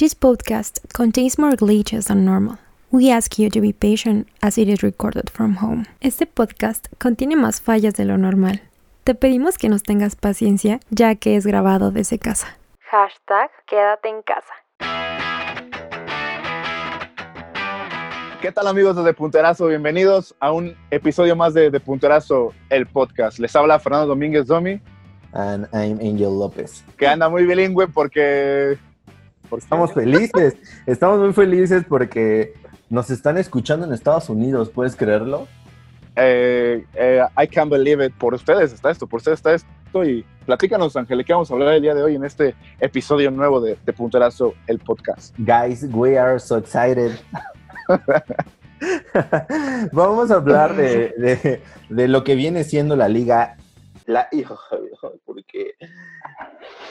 This podcast contains more glitches than normal. We ask you to be patient as it is recorded from home. Este podcast contiene más fallas de lo normal. Te pedimos que nos tengas paciencia ya que es grabado desde casa. Hashtag quédate en casa. ¿Qué tal amigos de Punterazo? Bienvenidos a un episodio más de, de Punterazo, el podcast. Les habla Fernando Domínguez Domi, And I'm Angel López. que anda muy bilingüe porque... porque Estamos felices, estamos muy felices porque nos están escuchando en Estados Unidos, ¿puedes creerlo? eh, eh, I can't believe it. Por ustedes está esto, por ustedes está esto. Y platícanos, Ángel, ¿qué vamos a hablar el día de hoy en este episodio nuevo de, de Punterazo, el podcast? Guys, we are so excited. Vamos a hablar de, de- de lo que viene siendo la liga. La hijo, porque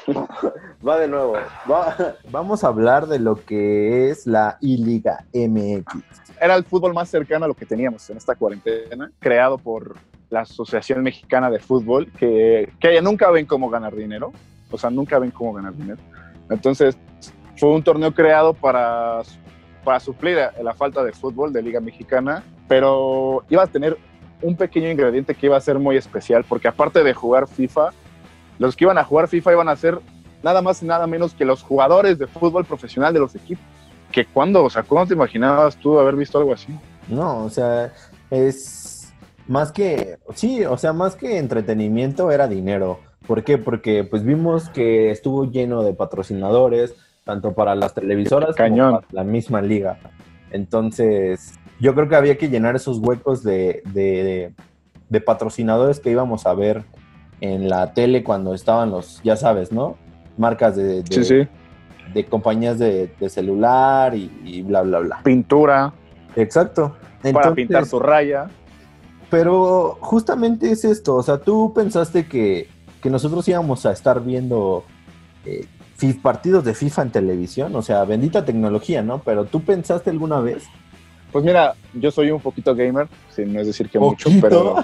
va de nuevo. Va- vamos a hablar de lo que es la I-Liga MX. Era el fútbol más cercano a lo que teníamos en esta cuarentena, creado por la Asociación Mexicana de Fútbol, que, que nunca ven cómo ganar dinero, o sea, nunca ven cómo ganar dinero. Entonces, fue un torneo creado para, para suplir la falta de fútbol de Liga Mexicana, pero iba a tener un pequeño ingrediente que iba a ser muy especial, porque aparte de jugar FIFA, los que iban a jugar FIFA iban a ser nada más y nada menos que los jugadores de fútbol profesional de los equipos. Que cuando, o sea, ¿cuándo te imaginabas tú haber visto algo así? No, o sea, es más que, sí, o sea, más que entretenimiento era dinero. ¿Por qué? Porque pues vimos que estuvo lleno de patrocinadores, tanto para las televisoras Cañón. como para la misma liga. Entonces, yo creo que había que llenar esos huecos de, de- de patrocinadores que íbamos a ver en la tele cuando estaban los, ya sabes, ¿no? Marcas de, de- Sí, sí. de compañías de, celular y, y bla, bla, bla. Pintura Exacto. para pintar su raya. Pero justamente es esto, o sea, tú pensaste que, que nosotros íbamos a estar viendo eh, partidos de FIFA en televisión, o sea, bendita tecnología, ¿no? Pero tú pensaste alguna vez, Pues mira, yo soy un poquito gamer, sin no es decir que mucho, pero,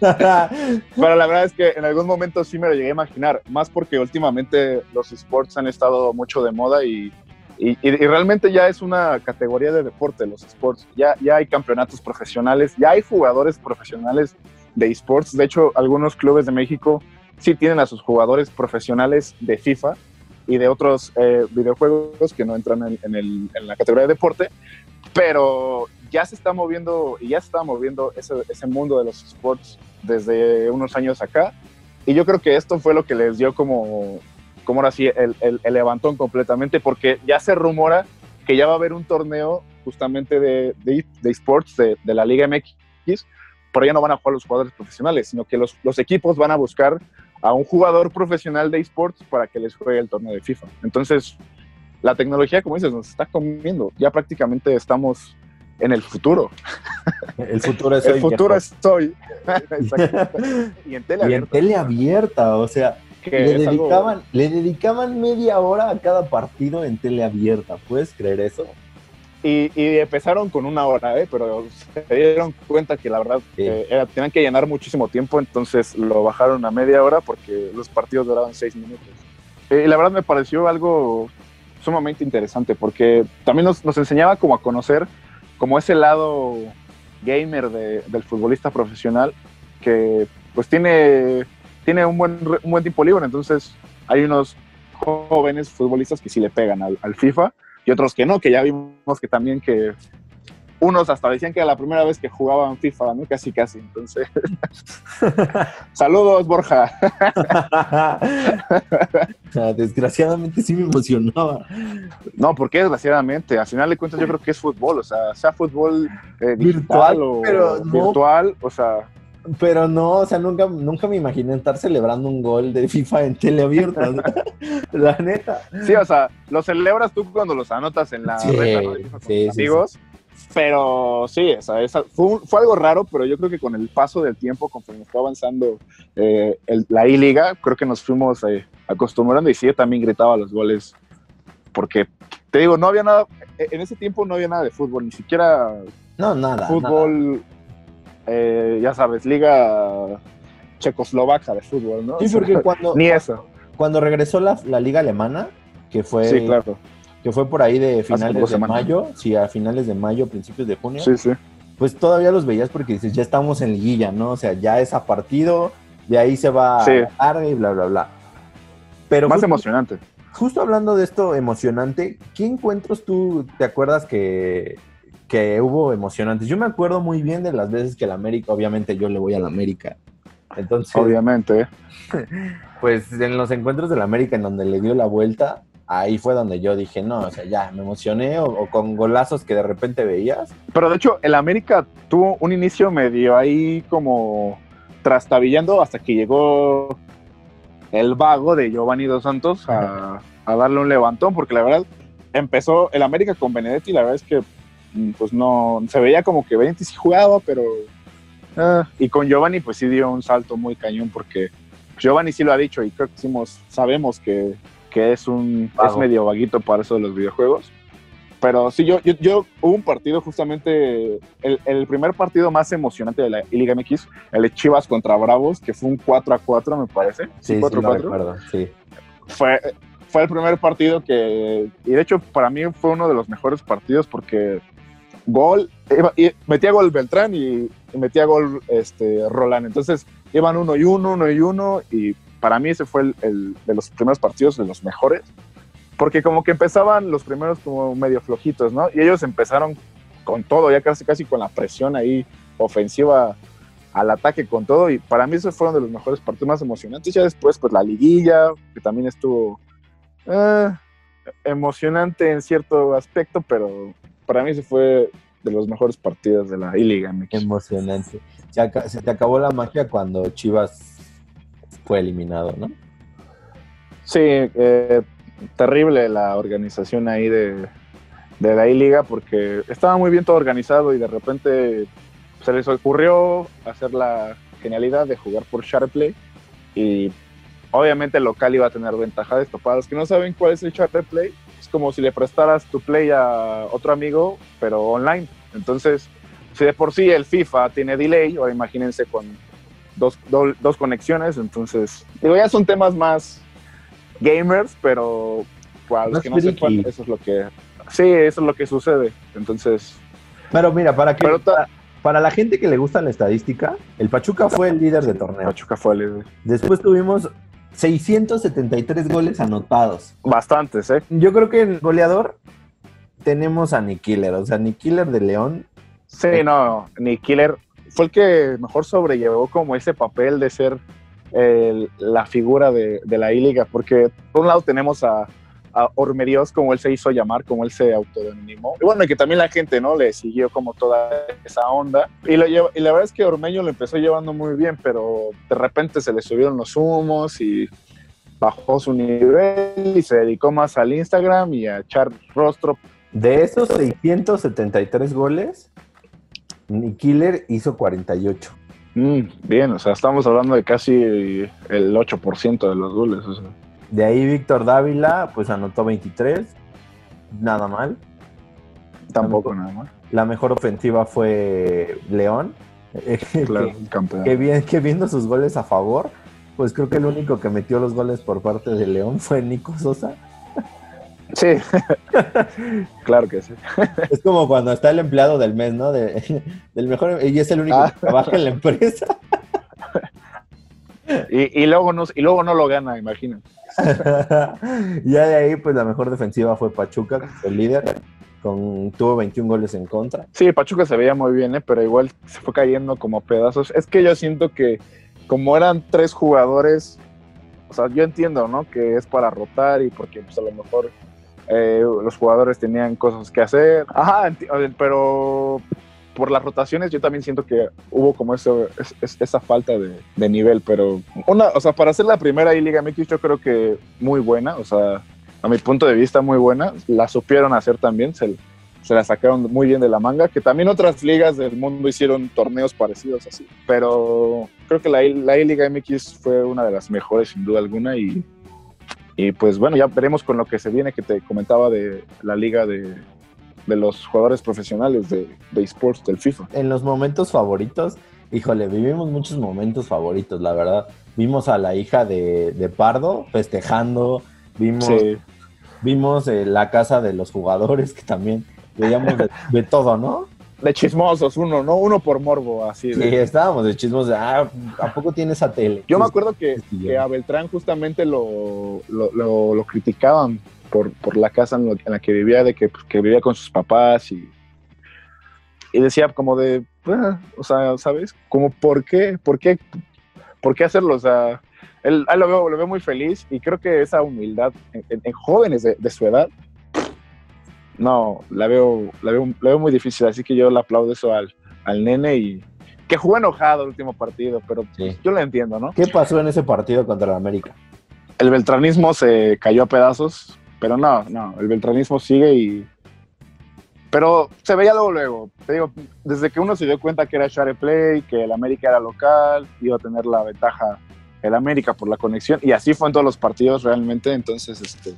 pero la verdad es que en algún momento sí me lo llegué a imaginar, más porque últimamente los sports han estado mucho de moda y, y, y realmente ya es una categoría de deporte los sports. Ya, ya hay campeonatos profesionales, ya hay jugadores profesionales de esports. De hecho, algunos clubes de México sí tienen a sus jugadores profesionales de FIFA y de otros eh, videojuegos que no entran en, en el- en la categoría de deporte, pero ya se está moviendo y ya se está moviendo ese, ese mundo de los sports desde unos años acá. Y yo creo que esto fue lo que les dio como, como ahora sí, el, el- el levantón completamente, porque ya se rumora que ya va a haber un torneo justamente de, de, de esports de, de la Liga MX, pero ya no van a jugar los jugadores profesionales, sino que los, los equipos van a buscar a un jugador profesional de esports para que les juegue el torneo de FIFA. Entonces, la tecnología, como dices, nos está comiendo. Ya prácticamente estamos en el futuro. el futuro es el hoy, futuro viejo. es hoy. Y en tele y en tele abierta, o sea, que le algo- dedicaban, le dedicaban media hora a cada partido en tele abierta, ¿puedes creer eso? Y, y empezaron con una hora, ¿eh? pero se dieron cuenta que la verdad Sí. eh, era- tenían que llenar muchísimo tiempo, entonces lo bajaron a media hora porque los partidos duraban seis minutos. Eh, y la verdad me pareció algo sumamente interesante porque también nos, nos enseñaba como a conocer como ese lado gamer de- del futbolista profesional que pues tiene, tiene un, buen, un buen tiempo libre, entonces hay unos jóvenes futbolistas que sí le pegan al, al FIFA y otros que no, que ya vimos que también que unos hasta decían que era la primera vez que jugaban FIFA, ¿no? Casi, casi. Entonces, saludos, Borja. Ah, Desgraciadamente sí me emocionaba. No, porque desgraciadamente, al final de cuentas yo creo que es fútbol, o sea, sea fútbol eh, Virtual, o pero no. virtual, o sea, Pero no, o sea, nunca, nunca me imaginé estar celebrando un gol de FIFA en tele abierta. o sea, la neta. sí, o sea, lo celebras tú cuando los anotas en la Sí, reta, ¿no? De FIFA con sí, amigos. Pero sí, o sea, esa- fue, un- fue algo raro, pero yo creo que con el paso del tiempo, conforme fue avanzando eh, el- la I-Liga, creo que nos fuimos eh, acostumbrando y sí, yo también gritaba los goles, porque te digo, no había nada, en ese tiempo no había nada de fútbol, ni siquiera No, nada. nada. Eh, ya sabes, liga checoslovaca de fútbol, ¿no? Sí, porque cuando, ni eso. cuando regresó la, la liga alemana, que fue Sí, claro. que fue por ahí de finales de mayo, sí, a finales de mayo, principios de junio, Sí, sí. pues todavía los veías porque dices, ya estamos en liguilla, ¿no? O sea, ya es a partido, de ahí se va Sí. a la tarde y bla, bla, bla. Pero Más justo, emocionante. justo hablando de esto emocionante, ¿qué encuentros tú te acuerdas que, que hubo emocionantes? Yo me acuerdo muy bien de las veces que el América, obviamente yo le voy al América. Entonces, Obviamente. pues en los encuentros del América en donde le dio la vuelta, ahí fue donde yo dije, no, o sea, ya me emocioné, o, o con golazos que de repente veías. Pero de hecho, el América tuvo un inicio medio ahí como trastabillando hasta que llegó el vago de Giovanni Dos Santos a, a darle un levantón, porque la verdad empezó el América con Benedetti, la verdad es que pues no, se veía como que Benedetti sí jugaba, pero... ah, y con Giovanni pues sí dio un salto muy cañón, porque Giovanni sí lo ha dicho y creo que hicimos, sabemos que, que es un es Vago. medio vaguito para eso de los videojuegos. Pero sí, yo, yo, yo hubo un partido justamente, el, el primer partido más emocionante de la Liga MX, el de Chivas contra Bravos, que fue un 4 a 4, me parece. Sí, sí, 4 lo 4. recuerdo, sí. Fue, fue el primer partido que, y de hecho para mí fue uno de los mejores partidos porque gol, iba- y metía gol Beltrán y, y metía gol este, Roland. Entonces iban uno y uno, uno y uno, y para mí ese fue el, el de los primeros partidos, de los mejores, porque como que empezaban los primeros como medio flojitos, ¿no? Y ellos empezaron con todo, ya casi casi con la presión ahí ofensiva al ataque con todo, y para mí esos fueron de los mejores partidos más emocionantes. Ya después, pues la liguilla, que también estuvo eh, emocionante en cierto aspecto, pero para mí ese fue de los mejores partidos de la I-Liga. Emocionante. Se, se te acabó la magia cuando Chivas fue eliminado, ¿no? Sí, eh, terrible la organización ahí de, de la I-Liga porque estaba muy bien todo organizado y de repente se les ocurrió hacer la genialidad de jugar por SharePlay y obviamente el local iba a tener ventaja de esto. Para los que no saben cuál es el SharePlay, es como si le prestaras tu play a otro amigo, pero online. Entonces, si de por sí el FIFA tiene delay, ahora imagínense con dos, do- dos conexiones, entonces, digo, ya son temas más gamers, pero para los que no sepan, eso es lo que... Sí, eso es lo que sucede. Entonces, Pero mira, para que ta- para la gente que le gusta la estadística, el Pachuca fue el líder de torneo. Pachuca fue el- Después tuvimos 673 goles anotados. bastantes, ¿eh? Yo creo que en goleador tenemos a Nick Killer, o sea, Nick Killer de León. Sí, no, ni Killer fue el que mejor sobrellevó como ese papel de ser el- la figura de, de la I-Liga, porque por un lado tenemos a, a Ormedios, como él se hizo llamar, como él se autodenominó, y bueno, y que también la gente, ¿no? Le siguió como toda esa onda, y, lo lleva- y la verdad es que Ormeño lo empezó llevando muy bien, pero de repente se le subieron los humos y bajó su nivel y se dedicó más al Instagram y a echar rostro De esos 673 goles, Killer hizo 48. Mm, bien, o sea, estamos hablando de casi el 8% de los goles. o sea. De ahí Víctor Dávila, pues anotó 23. Nada mal. Tampoco nada más. La mejor ofensiva fue León. Claro, que, campeón. que bien, que viendo sus goles a favor, pues creo que el único que metió los goles por parte de León fue Nico Sosa. Sí, claro que sí. Es como cuando está el empleado del mes, ¿no? De- del mejor, y es el único Ah. que trabaja en la empresa. Y, y luego no, y luego no lo gana, imagínate. ya de ahí, pues la mejor defensiva fue Pachuca, el líder, con, tuvo 21 goles en contra. Sí, Pachuca se veía muy bien, ¿eh? pero igual se fue cayendo como pedazos. Es que yo siento que como eran tres jugadores, o sea, yo entiendo, ¿no? Que es para rotar y porque pues, a lo mejor eh, los jugadores tenían cosas que hacer. Ajá, pero por las rotaciones yo también siento que hubo como esa falta de, nivel, pero una, o sea, para ser la primera I-Liga MX yo creo que muy buena, o sea, a mi punto de vista muy buena, la supieron hacer también, se, la sacaron muy bien de la manga, que también otras ligas del mundo hicieron torneos parecidos así, pero creo que la, la I-Liga MX fue una de las mejores sin duda alguna y, y pues bueno, ya veremos con lo que se viene que te comentaba de la liga de, de los jugadores profesionales de, de esports del FIFA. En los momentos favoritos, híjole, vivimos muchos momentos favoritos, la verdad. Vimos a la hija de, de Pardo festejando, vimos Sí, vimos eh, la casa de los jugadores, que también veíamos de, de todo, ¿no? De chismosos, uno, ¿no? Uno por morbo, así. Sí, De... estábamos de chismos de, ah, ¿a poco tiene esa tele? Yo me Sí, acuerdo que, sí, sí, que a Beltrán justamente lo, lo, lo- lo criticaban por, por la casa en, la que vivía, de que, pues, que vivía con sus papás y, y decía como de, "Ah", o sea, ¿sabes? Como, ¿por qué? ¿Por qué? ¿Por qué hacerlo? O sea, él, él lo, veo, lo veo muy feliz y creo que esa humildad en, en- en jóvenes de, de su edad, no, la veo, la, veo, la veo muy difícil, así que yo le aplaudo eso al, al nene y que jugó enojado el último partido, pero Sí. yo lo entiendo, ¿no? ¿Qué pasó en ese partido contra el América? el beltranismo se cayó a pedazos, pero no, no, el beltranismo sigue y... Pero se veía luego, luego. Te digo, desde que uno se dio cuenta que era share play, que el América era local, iba a tener la ventaja el América por la conexión, y así fue en todos los partidos realmente. Entonces, este,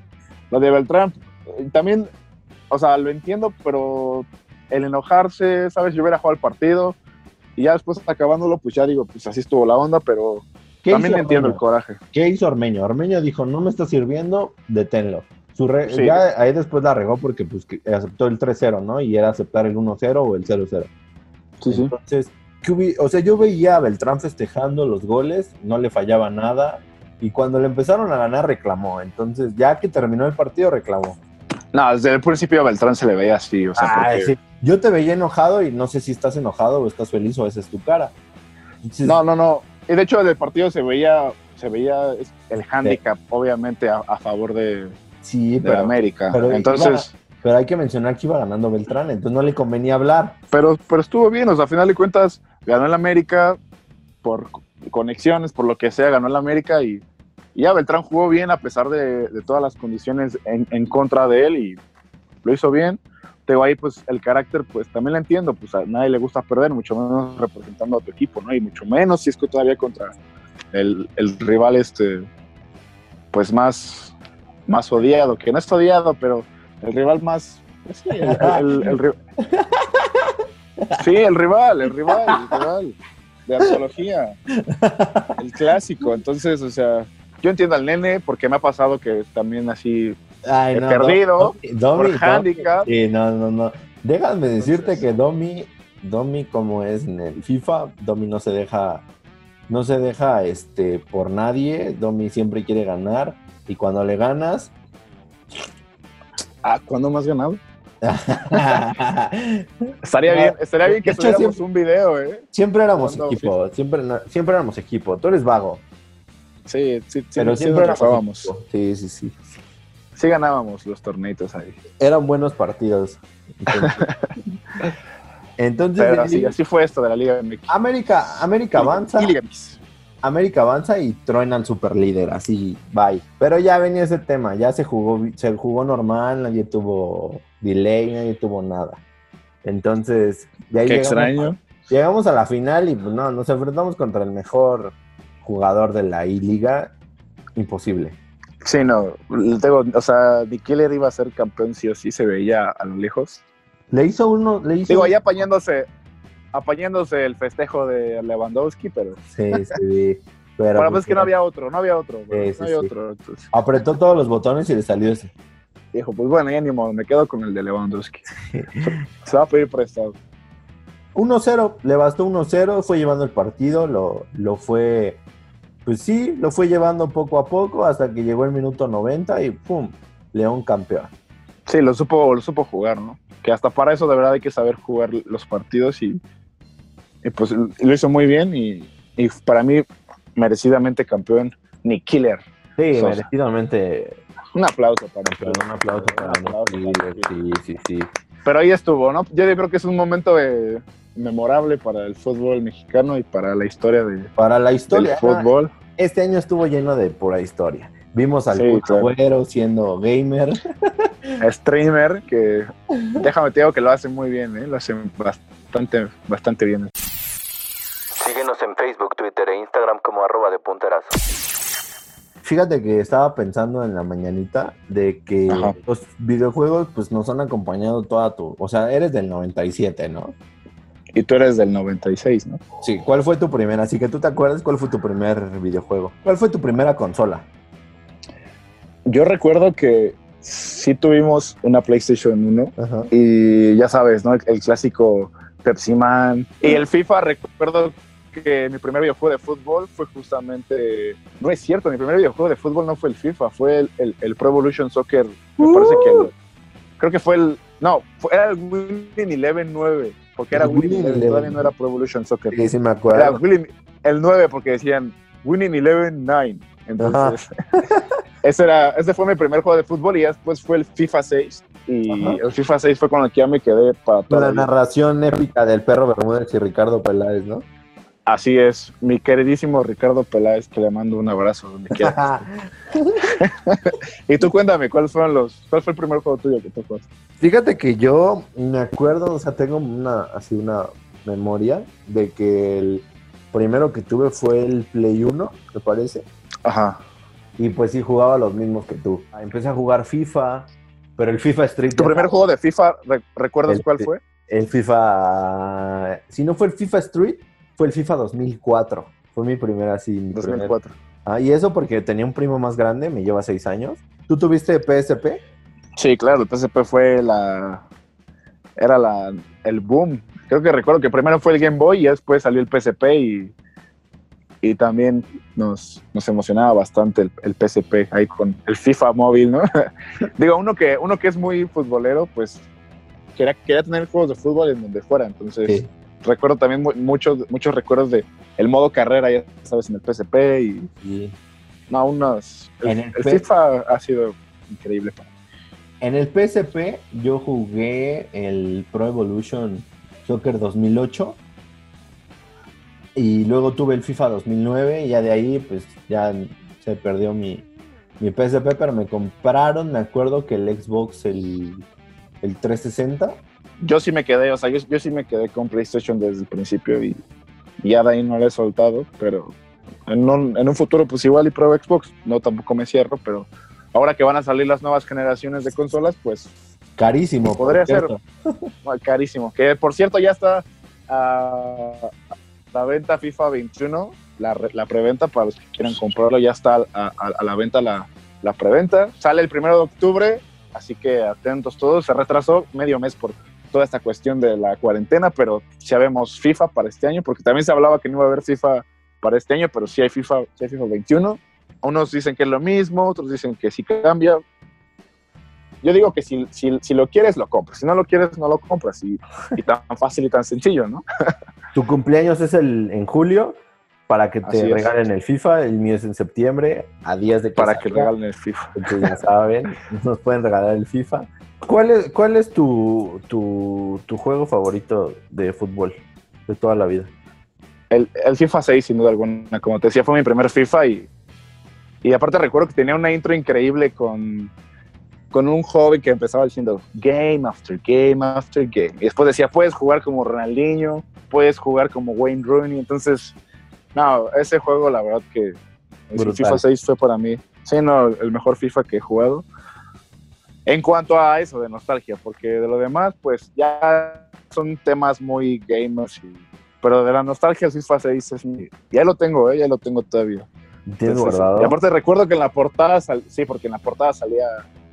lo de Beltrán, eh, también, o sea, lo entiendo, pero el enojarse, ¿sabes? Yo hubiera jugado el partido, y ya después acabándolo, pues ya digo, pues así estuvo la onda, pero ¿Qué también entiendo el coraje. ¿Qué hizo Ormeño? Ormeño dijo, no me está sirviendo, deténlo. Su re- Sí. Ya ahí después la regó porque pues, que aceptó el 3-0, ¿no? Y era aceptar el 1-0 o el 0-0. Sí, sí. Entonces, ¿qué hubi- o sea, yo veía a Beltrán festejando los goles, no le fallaba nada. Y cuando le empezaron a ganar, reclamó. Entonces, ya que terminó el partido, reclamó. No, desde el principio a Beltrán se le veía así, o sea, Ah, porque- sí. Yo te veía enojado y no sé si estás enojado o estás feliz o esa es tu cara. Entonces, no, no, no. Y de hecho del partido se veía, se veía el handicap, obviamente, a, a favor de, sí, pero, América. pero Entonces, pero hay que mencionar que iba ganando Beltrán, entonces no le convenía hablar. pero, pero estuvo bien, o sea, a final de cuentas, ganó el América por conexiones, por lo que sea, ganó el América y, y ya Beltrán jugó bien a pesar de, de todas las condiciones en, en contra de él y lo hizo bien. Pero ahí, pues, el carácter, pues, también lo entiendo, pues, a nadie le gusta perder, mucho menos representando a tu equipo, ¿no? Y mucho menos si es que todavía contra el, el rival, este, pues, más, más odiado, que no es odiado, pero el rival más, pues, sí, el, el- el ri- sí, el rival, el rival, el rival de antología, el clásico, entonces, o sea, yo entiendo al nene porque me ha pasado que también así Ay, He no, perdido Domi- Domi- por Domi- handicap. Sí, no, no, no. Déjame decirte Entonces- que Domi, Domi como es en el FIFA, Domi no se deja, no se deja este por nadie, Domi siempre quiere ganar y cuando le ganas, Ah, ¿cuándo más ganado? Estaría bien, estaría bien que hecho, subiéramos siempre- un video, ¿eh? siempre éramos Cuando- equipo, siempre, siempre éramos equipo. Tú eres vago, Sí, sí, sí, pero sí siempre equipo. Sí, sí, sí. Sí ganábamos los torneitos ahí. Eran buenos partidos. Entonces, entonces, Pero así, así fue esto de la Liga MX. América, América avanza. Y Liga MX. América avanza y truena al super líder, así, bye. Pero ya venía ese tema, ya se jugó, se jugó normal, nadie tuvo delay, nadie tuvo nada. Entonces, de ahí Qué llegamos, extraño. llegamos a la final y pues no, nos enfrentamos contra el mejor jugador de la I-Liga, imposible. Sí, no, le tengo, o sea, Nick Killer iba a ser campeón sí o sí, se veía a lo lejos. Le hizo uno, le hizo... Digo, ahí apañándose, apañándose el festejo de Lewandowski, pero Sí, sí, pero... bueno, pues es que no había otro, no había otro, bro, Sí, no sí, había sí. otro. Entonces, Apretó todos los botones y le salió ese. dijo, pues bueno, ya ni modo, me quedo con el de Lewandowski. Se va a pedir prestado. 1-0, le bastó 1-0, fue llevando el partido, lo, lo fue, pues sí, lo fue llevando poco a poco hasta que llegó el minuto 90 y ¡pum! León campeón. Sí, lo supo, lo supo jugar, ¿no? Que hasta para eso de verdad hay que saber jugar los partidos y, y pues lo hizo muy bien y, y para mí merecidamente campeón Nick Killer. Sí, Sosa. merecidamente. Un aplauso para un aplauso para Un aplauso Nick para Killer, Sí, sí, sí. Pero ahí estuvo, ¿no? Yo creo que es un momento eh, memorable para el fútbol mexicano y para la historia de, Para la del historia, fútbol. este año estuvo lleno de pura historia. Vimos al Sí, claro. Siendo gamer. Streamer que, déjame te digo que lo hace muy bien, ¿eh? Lo hace bastante, bastante bien. Facebook, Twitter e Instagram como arroba de punterazo. Fíjate que estaba pensando en la mañanita de que Ajá. los videojuegos pues nos han acompañado toda tu, o sea, eres del 97, ¿no? Y tú eres del 96, ¿no? Sí, ¿cuál fue tu primera? Así que tú te acuerdas cuál fue tu primer videojuego. ¿Cuál fue tu primera consola? Yo recuerdo que sí tuvimos una PlayStation 1 Ajá. y ya sabes, ¿no? El, el clásico Pepsi Man. Y el FIFA, recuerdo que mi primer videojuego de fútbol fue justamente... No es cierto, mi primer videojuego de fútbol no fue el FIFA, fue el, el- el Pro Evolution Soccer. Me parece que... el- creo que fue el... No, fue- era el Winning Eleven 9, porque era Winning Eleven, todavía no era Pro Evolution Soccer. Sí, sí me Era acuerdo. Winning- el 9 porque decían Winning Eleven 9. Entonces, ese, era, ese fue mi primer juego de fútbol y después fue el FIFA 6. Y Ajá. el FIFA 6 fue con el que ya me quedé para toda la la vida. narración épica del perro Bermúdez y Ricardo Peláez, ¿no? Así es, mi queridísimo Ricardo Peláez, que le mando un abrazo donde quiera. y tú cuéntame, ¿cuáles fueron los, ¿cuál fue el primer juego tuyo que tú jugaste? Fíjate que yo me acuerdo, o sea, tengo una así una memoria de que el primero que tuve fue el Play 1, me parece. Ajá. Y pues sí jugaba los mismos que tú. Empecé a jugar FIFA, pero el FIFA Street. ¿Tu primer juego de FIFA, re- recuerdas El- cuál fue? El FIFA. Si no fue el FIFA Street, fue el FIFA 2004. Fue mi primer así. mi primer- 2004. Ah, y eso porque tenía un primo más grande, me lleva seis años. ¿Tú tuviste PSP? Sí, claro, el PSP fue la. Era la, el boom. Creo que recuerdo que primero fue el Game Boy y después salió el PSP y, y también nos, nos emocionaba bastante el, el PSP ahí con el FIFA móvil, ¿no? Digo, uno que, uno que es muy futbolero, pues quería, quería tener juegos de fútbol en donde fuera. Entonces, recuerdo también mu- muchos, muchos recuerdos de el modo carrera, ya sabes, en el PSP y Sí. no, unos. El, FIFA ha sido increíble para mí. En el PSP yo jugué el Pro Evolution Soccer 2008 y luego tuve el FIFA 2009 y ya de ahí pues ya se perdió mi, mi PSP, pero me compraron, me acuerdo que el Xbox, el, el 360. Yo sí me quedé, o sea, yo, yo sí me quedé con PlayStation desde el principio y, y ya de ahí no lo he soltado, pero en un, en un futuro pues igual y pruebo Xbox, no tampoco me cierro, pero ahora que van a salir las nuevas generaciones de consolas, pues Carísimo. Podría ser. carísimo, que por cierto ya está a la venta FIFA 21, la, la preventa para los que quieran comprarlo, ya está a, a- a la venta la, la preventa, sale el primero de octubre, así que atentos todos, se retrasó medio mes por toda esta cuestión de la cuarentena, pero ya vemos FIFA para este año, porque también se hablaba que no iba a haber FIFA para este año, pero sí hay FIFA, sí hay FIFA 21. Unos dicen que es lo mismo, otros dicen que sí cambia. Yo digo que si, si, si lo quieres, lo compras. Si no lo quieres, no lo compras. Y, y tan fácil y tan sencillo, ¿no? Tu cumpleaños es el, en julio para que te regalen el FIFA, el mío es en septiembre, a días de que Para que salga. regalen el FIFA. Entonces ya saben, nos pueden regalar el FIFA. ¿Cuál es, cuál es tu, tu, tu juego favorito de fútbol de toda la vida? El, el FIFA 6, sin duda alguna. Como te decía, fue mi primer FIFA y, y aparte recuerdo que tenía una intro increíble con, con un joven que empezaba diciendo game after game after game. Y después decía, puedes jugar como Ronaldinho, puedes jugar como Wayne Rooney. Entonces, no, ese juego la verdad que el. FIFA 6 fue para mí, sí, no, el mejor FIFA que he jugado. En cuanto a eso de nostalgia, porque de lo demás, pues ya son temas muy gamers y pero de la nostalgia, el FIFA 6 es mi... Ya lo tengo, ¿eh? Ya lo tengo todavía. ¿Tienes Entonces, guardado? Y aparte recuerdo que en la portada, sal- sí, porque en la portada salía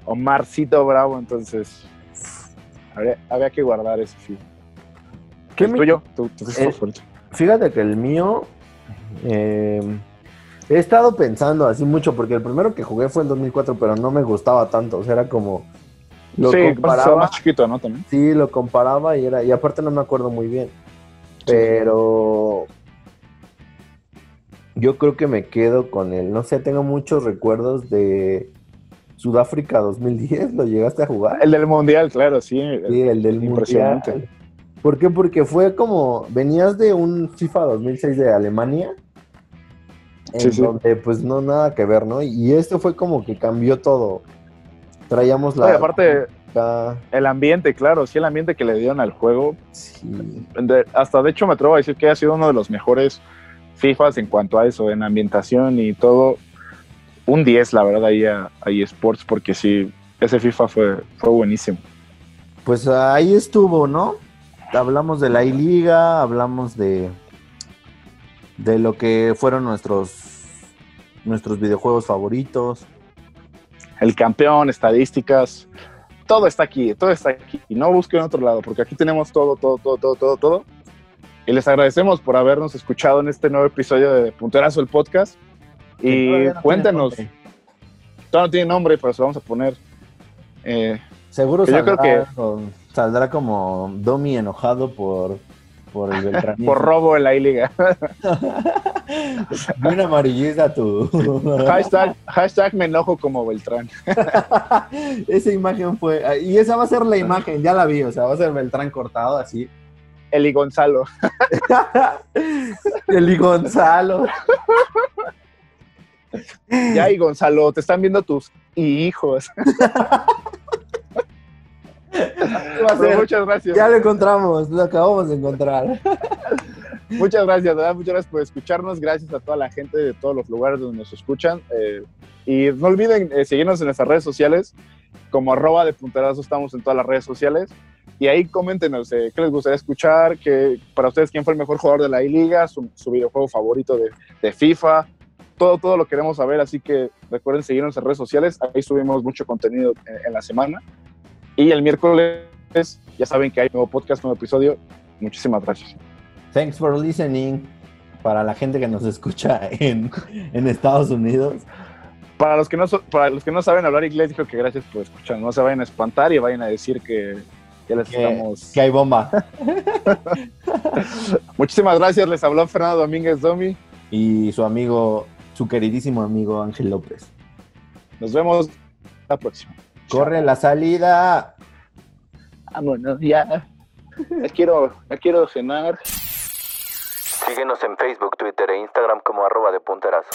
Omarcito Bravo, entonces había, había que guardar ese FIFA. ¿Qué ¿El mi- tuyo? FIFA El- favorito. Fíjate que el mío. eh, he estado pensando así mucho, porque el primero que jugué fue en 2004, pero no me gustaba tanto. O sea, era como. Lo sí, pues, comparaba. más chiquito, ¿no? También. Sí, lo comparaba y era. Y aparte no me acuerdo muy bien. Pero. Yo creo que me quedo con el. No sé, tengo muchos recuerdos de Sudáfrica 2010. ¿Lo llegaste a jugar? El del Mundial, claro, sí. Sí, el del Impresionante. Mundial. ¿Por qué? Porque fue como, venías de un FIFA 2006 de Alemania, en Sí, sí. donde pues no nada que ver, ¿no? Y este fue como que cambió todo. Traíamos la... Oye, aparte, la- el ambiente, claro, sí, el ambiente que le dieron al juego. sí. de- hasta de hecho me atrevo a decir que ha sido uno de los mejores FIFAs en cuanto a eso, en ambientación y todo. Un 10, la verdad, ahí a, a eSports, porque sí, ese FIFA fue, fue buenísimo. Pues ahí estuvo, ¿no? Hablamos de la I-Liga, hablamos de, de lo que fueron nuestros, nuestros videojuegos favoritos. el campeón, estadísticas, todo está aquí, todo está aquí. Y no busquen en otro lado, porque aquí tenemos todo, todo, todo, todo, todo, todo. Y les agradecemos por habernos escuchado en este nuevo episodio de Punterazo el podcast. Y no cuéntenos, tiene todavía no tiene nombre, pero se lo vamos a poner. Eh, Seguro Que yo saldrá, creo con- saldrá como Domi enojado por, por el Beltranismo. por robo en la I-Liga. Bien amarillista tu. hashtag, hashtag me enojo como Beltrán. esa imagen fue. Y esa va a ser la imagen, ya la vi. O sea, va a ser Beltrán cortado así. Eli Gonzalo. Eli Gonzalo. Ya, y Gonzalo, te están viendo tus hijos. Muchas gracias. Ya lo encontramos, lo acabamos de encontrar. Muchas gracias, ¿verdad? Muchas gracias por escucharnos. Gracias a toda la gente de todos los lugares donde nos escuchan. Eh, y no olviden eh, seguirnos en nuestras redes sociales. Como arroba de punterazo estamos en todas las redes sociales. Y ahí coméntenos eh, qué les gustaría escuchar, que para ustedes quién fue el mejor jugador de la I-Liga, su, su videojuego favorito de, de FIFA. Todo, todo lo queremos saber, así que recuerden seguirnos en redes sociales. Ahí subimos mucho contenido en, en la semana. Y el miércoles, ya saben que hay nuevo podcast, nuevo episodio. Muchísimas gracias. Thanks for listening. Para la gente que nos escucha en, en Estados Unidos. Para los, que no, para los que no saben hablar inglés, dijo que gracias por escuchar. No se vayan a espantar y vayan a decir que ya les Que, estamos. que hay bomba. Muchísimas gracias. Les habló Fernando Domínguez Domi. Y su amigo, su queridísimo amigo Ángel López. Nos vemos la próxima. Corre la salida. Vámonos, ya. Ya quiero, ya quiero cenar. Síguenos en Facebook, Twitter e Instagram como arroba de punterazo.